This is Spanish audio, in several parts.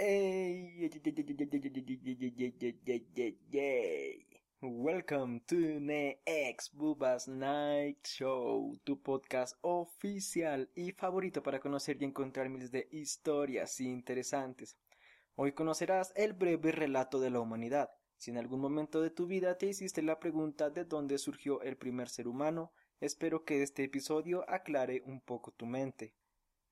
Hey, Welcome to Next Bubas Night Show, tu podcast oficial y favorito para conocer y encontrar miles de historias interesantes. Hoy conocerás el breve relato de la humanidad. Si en algún momento de tu vida te hiciste la pregunta de dónde surgió el primer ser humano, espero que este episodio aclare un poco tu mente.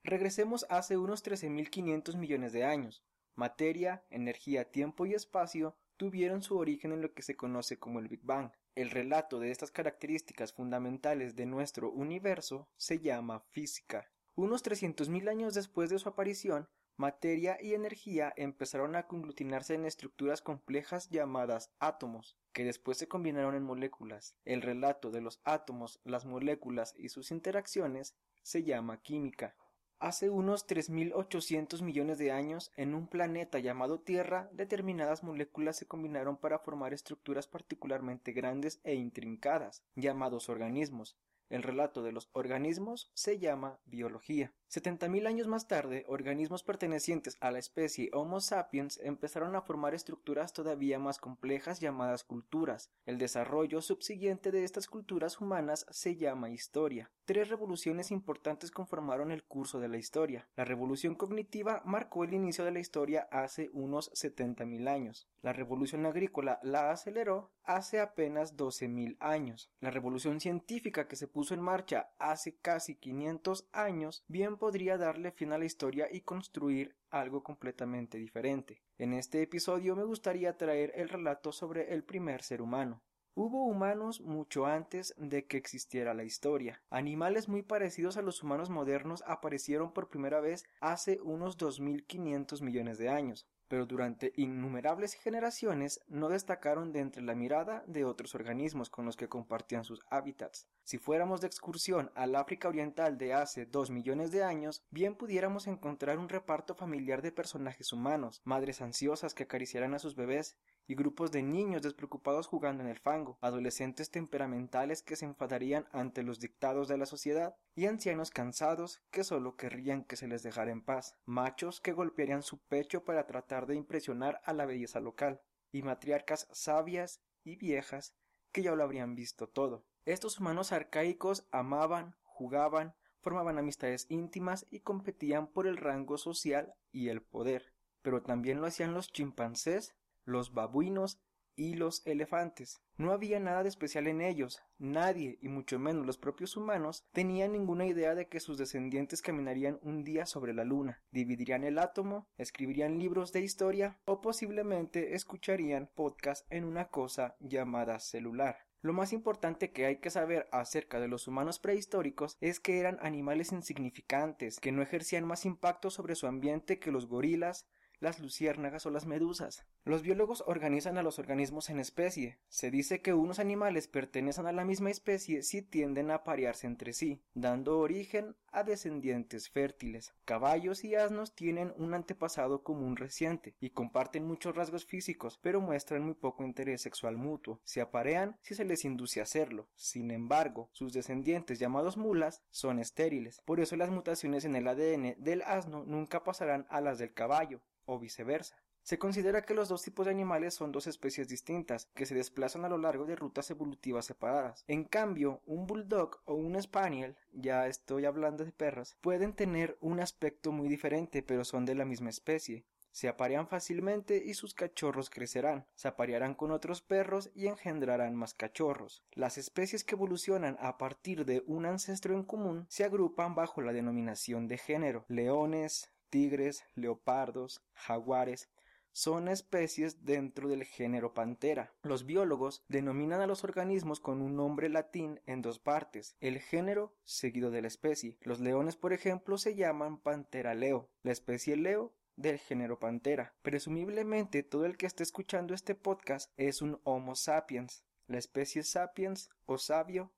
Regresemos hace unos 13.500 millones de años. Materia, energía, tiempo y espacio tuvieron su origen en lo que se conoce como el Big Bang. El relato de estas características fundamentales de nuestro universo se llama física. Unos 300.000 años después de su aparición, materia y energía empezaron a conglutinarse en estructuras complejas llamadas átomos, que después se combinaron en moléculas. El relato de los átomos, las moléculas y sus interacciones se llama química. Hace unos 3.800 millones de años, en un planeta llamado Tierra, determinadas moléculas se combinaron para formar estructuras particularmente grandes e intrincadas, llamados organismos. El relato de los organismos se llama biología. 70.000 años más tarde, organismos pertenecientes a la especie Homo sapiens empezaron a formar estructuras todavía más complejas llamadas culturas. El desarrollo subsiguiente de estas culturas humanas se llama historia. Tres revoluciones importantes conformaron el curso de la historia. La revolución cognitiva marcó el inicio de la historia hace unos 70.000 años. La revolución agrícola la aceleró hace apenas 12.000 años. La revolución científica que se puso en marcha hace casi 500 años bien podría darle fin a la historia y construir algo completamente diferente. En este episodio me gustaría traer el relato sobre el primer ser humano. Hubo humanos mucho antes de que existiera la historia. Animales muy parecidos a los humanos modernos aparecieron por primera vez hace unos 2500 millones de años pero durante innumerables generaciones no destacaron de entre la mirada de otros organismos con los que compartían sus hábitats. Si fuéramos de excursión al África Oriental de hace dos millones de años, bien pudiéramos encontrar un reparto familiar de personajes humanos, madres ansiosas que acariciaran a sus bebés, y grupos de niños despreocupados jugando en el fango, adolescentes temperamentales que se enfadarían ante los dictados de la sociedad, y ancianos cansados que solo querrían que se les dejara en paz, machos que golpearían su pecho para tratar de impresionar a la belleza local, y matriarcas sabias y viejas que ya lo habrían visto todo. Estos humanos arcaicos amaban, jugaban, formaban amistades íntimas y competían por el rango social y el poder. Pero también lo hacían los chimpancés, los babuinos y los elefantes. No había nada de especial en ellos, nadie, y mucho menos los propios humanos, tenían ninguna idea de que sus descendientes caminarían un día sobre la luna, dividirían el átomo, escribirían libros de historia o posiblemente escucharían podcast en una cosa llamada celular. Lo más importante que hay que saber acerca de los humanos prehistóricos es que eran animales insignificantes, que no ejercían más impacto sobre su ambiente que los gorilas, las luciérnagas o las medusas. Los biólogos organizan a los organismos en especie. Se dice que unos animales pertenecen a la misma especie si tienden a parearse entre sí, dando origen a descendientes fértiles. Caballos y asnos tienen un antepasado común reciente y comparten muchos rasgos físicos, pero muestran muy poco interés sexual mutuo. Se aparean si se les induce a hacerlo. Sin embargo, sus descendientes llamados mulas son estériles. Por eso las mutaciones en el ADN del asno nunca pasarán a las del caballo o viceversa. Se considera que los dos tipos de animales son dos especies distintas, que se desplazan a lo largo de rutas evolutivas separadas. En cambio, un bulldog o un spaniel, ya estoy hablando de perros, pueden tener un aspecto muy diferente, pero son de la misma especie. Se aparean fácilmente y sus cachorros crecerán, se aparearán con otros perros y engendrarán más cachorros. Las especies que evolucionan a partir de un ancestro en común se agrupan bajo la denominación de género. Leones, tigres, leopardos, jaguares, son especies dentro del género Pantera. Los biólogos denominan a los organismos con un nombre latín en dos partes, el género seguido de la especie. Los leones, por ejemplo, se llaman Pantera leo, la especie leo del género Pantera. Presumiblemente todo el que esté escuchando este podcast es un Homo sapiens, la especie sapiens o sabio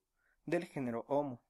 del género Homo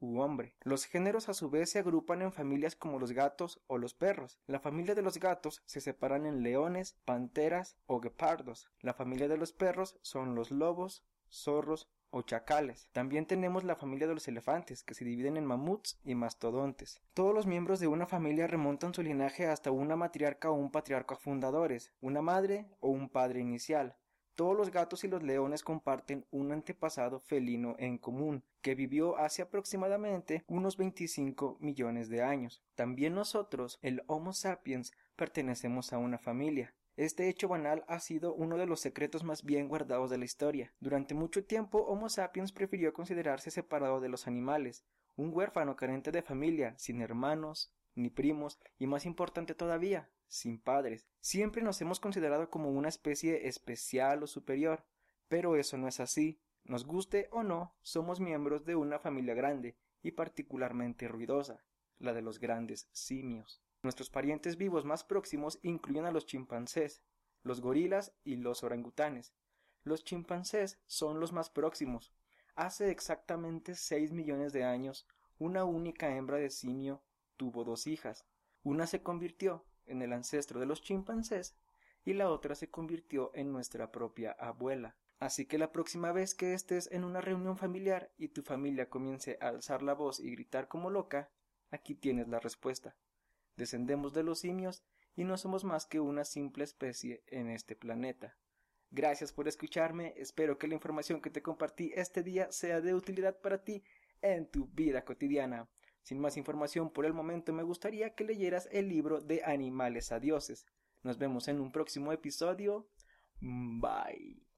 hombre. Los géneros a su vez se agrupan en familias como los gatos o los perros. La familia de los gatos se separan en leones, panteras o guepardos. La familia de los perros son los lobos, zorros o chacales. También tenemos la familia de los elefantes, que se dividen en mamuts y mastodontes. Todos los miembros de una familia remontan su linaje hasta una matriarca o un patriarca fundadores, una madre o un padre inicial. Todos los gatos y los leones comparten un antepasado felino en común, que vivió hace aproximadamente unos 25 millones de años. También nosotros, el Homo sapiens, pertenecemos a una familia. Este hecho banal ha sido uno de los secretos más bien guardados de la historia. Durante mucho tiempo Homo sapiens prefirió considerarse separado de los animales, un huérfano carente de familia, sin hermanos, ni primos, y más importante todavía, sin padres. Siempre nos hemos considerado como una especie especial o superior, pero eso no es así. Nos guste o no, somos miembros de una familia grande y particularmente ruidosa, la de los grandes simios. Nuestros parientes vivos más próximos incluyen a los chimpancés, los gorilas y los orangutanes. Los chimpancés son los más próximos. Hace exactamente 6 millones de años, una única hembra de simio tuvo dos hijas. Una se convirtió en el ancestro de los chimpancés y la otra se convirtió en nuestra propia abuela. Así que la próxima vez que estés en una reunión familiar y tu familia comience a alzar la voz y gritar como loca, aquí tienes la respuesta descendemos de los simios y no somos más que una simple especie en este planeta. Gracias por escucharme, espero que la información que te compartí este día sea de utilidad para ti en tu vida cotidiana. Sin más información por el momento me gustaría que leyeras el libro de Animales a Dioses. Nos vemos en un próximo episodio. Bye.